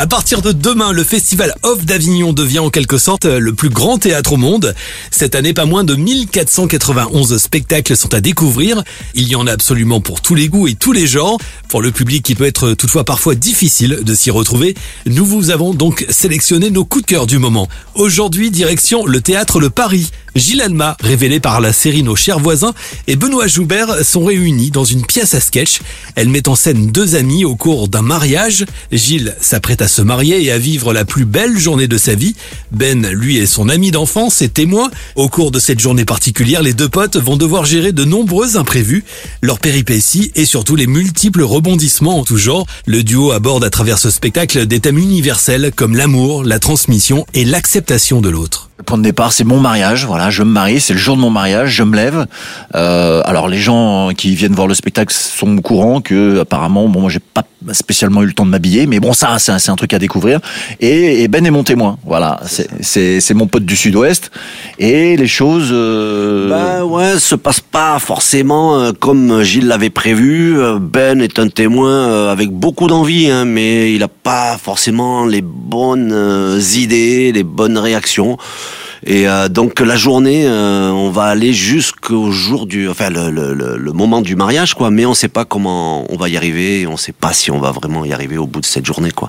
À partir de demain, le festival Off d'Avignon devient en quelque sorte le plus grand théâtre au monde. Cette année, pas moins de 1491 spectacles sont à découvrir. Il y en a absolument pour tous les goûts et tous les genres. Pour le public qui peut être toutefois parfois difficile de s'y retrouver, nous vous avons donc sélectionné nos coups de cœur du moment. Aujourd'hui, direction le théâtre Le Paris. Gilles Alma, révélé par la série Nos chers voisins, et Benoît Joubert sont réunis dans une pièce à sketch. Elle met en scène deux amis au cours d'un mariage. Gilles s'apprête à se marier et à vivre la plus belle journée de sa vie. Ben, lui, est son ami d'enfance et témoin. Au cours de cette journée particulière, les deux potes vont devoir gérer de nombreux imprévus, leurs péripéties et surtout les multiples rebondissements en tout genre. Le duo aborde à travers ce spectacle des thèmes universels comme l'amour, la transmission et l'acceptation de l'autre. Le point de départ, c'est mon mariage. Voilà, je me marie, c'est le jour de mon mariage, je me lève. Euh, alors les gens qui viennent voir le spectacle sont au courant que apparemment, bon, moi j'ai pas spécialement eu le temps de m'habiller, mais bon, ça, c'est un, truc à découvrir. Et, Ben est mon témoin. Voilà, c'est mon pote du Sud-Ouest. Et les choses. Euh... Ben ouais, se passent pas forcément euh, comme Gilles l'avait prévu. Euh, ben est un témoin avec beaucoup d'envie, hein, mais il a forcément les bonnes idées, les bonnes réactions. Et euh, donc la journée, euh, on va aller jusqu'au jour du, enfin le, le, le, moment du mariage, quoi. Mais on ne sait pas comment on va y arriver. on ne sait pas si on va vraiment y arriver au bout de cette journée, quoi.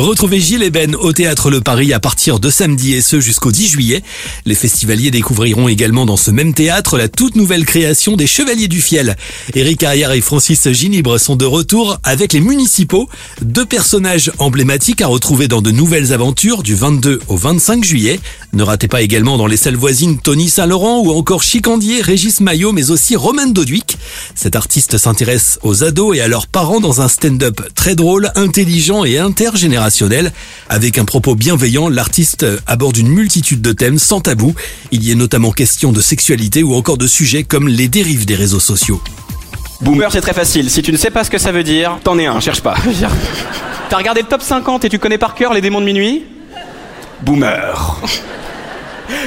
Retrouvez Gilles et Ben au Théâtre Le Paris à partir de samedi et ce jusqu'au 10 juillet. Les festivaliers découvriront également dans ce même théâtre la toute nouvelle création des Chevaliers du Fiel. Éric Carrière et Francis Ginibre sont de retour avec les municipaux, deux personnages emblématiques à retrouver dans de nouvelles aventures du 22 au 25 juillet. Ne ratez pas également dans les salles voisines Tony Saint-Laurent ou encore Chicandier, Régis Maillot mais aussi Romain Doduic. Cet artiste s'intéresse aux ados et à leurs parents dans un stand-up très drôle, intelligent et intergénérationnel avec un propos bienveillant, l'artiste aborde une multitude de thèmes sans tabou. Il y est notamment question de sexualité ou encore de sujets comme les dérives des réseaux sociaux. Boomer, c'est très facile. Si tu ne sais pas ce que ça veut dire, t'en es un, cherche pas. T'as regardé le top 50 et tu connais par cœur les démons de minuit? Boomer.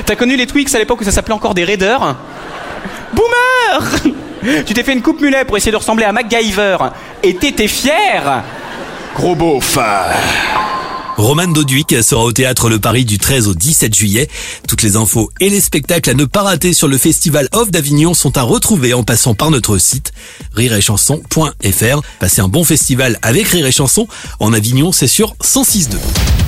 T'as connu les Twix à l'époque où ça s'appelait encore des Raiders Boomer Tu t'es fait une coupe mulet pour essayer de ressembler à MacGyver et t'étais fier Gros beauf Roman Doduic sera au théâtre Le Paris du 13 au 17 juillet. Toutes les infos et les spectacles à ne pas rater sur le festival Off d'Avignon sont à retrouver en passant par notre site rireetchanson.fr. Passez un bon festival avec Rire et Chanson. En Avignon, c'est sur 106.2.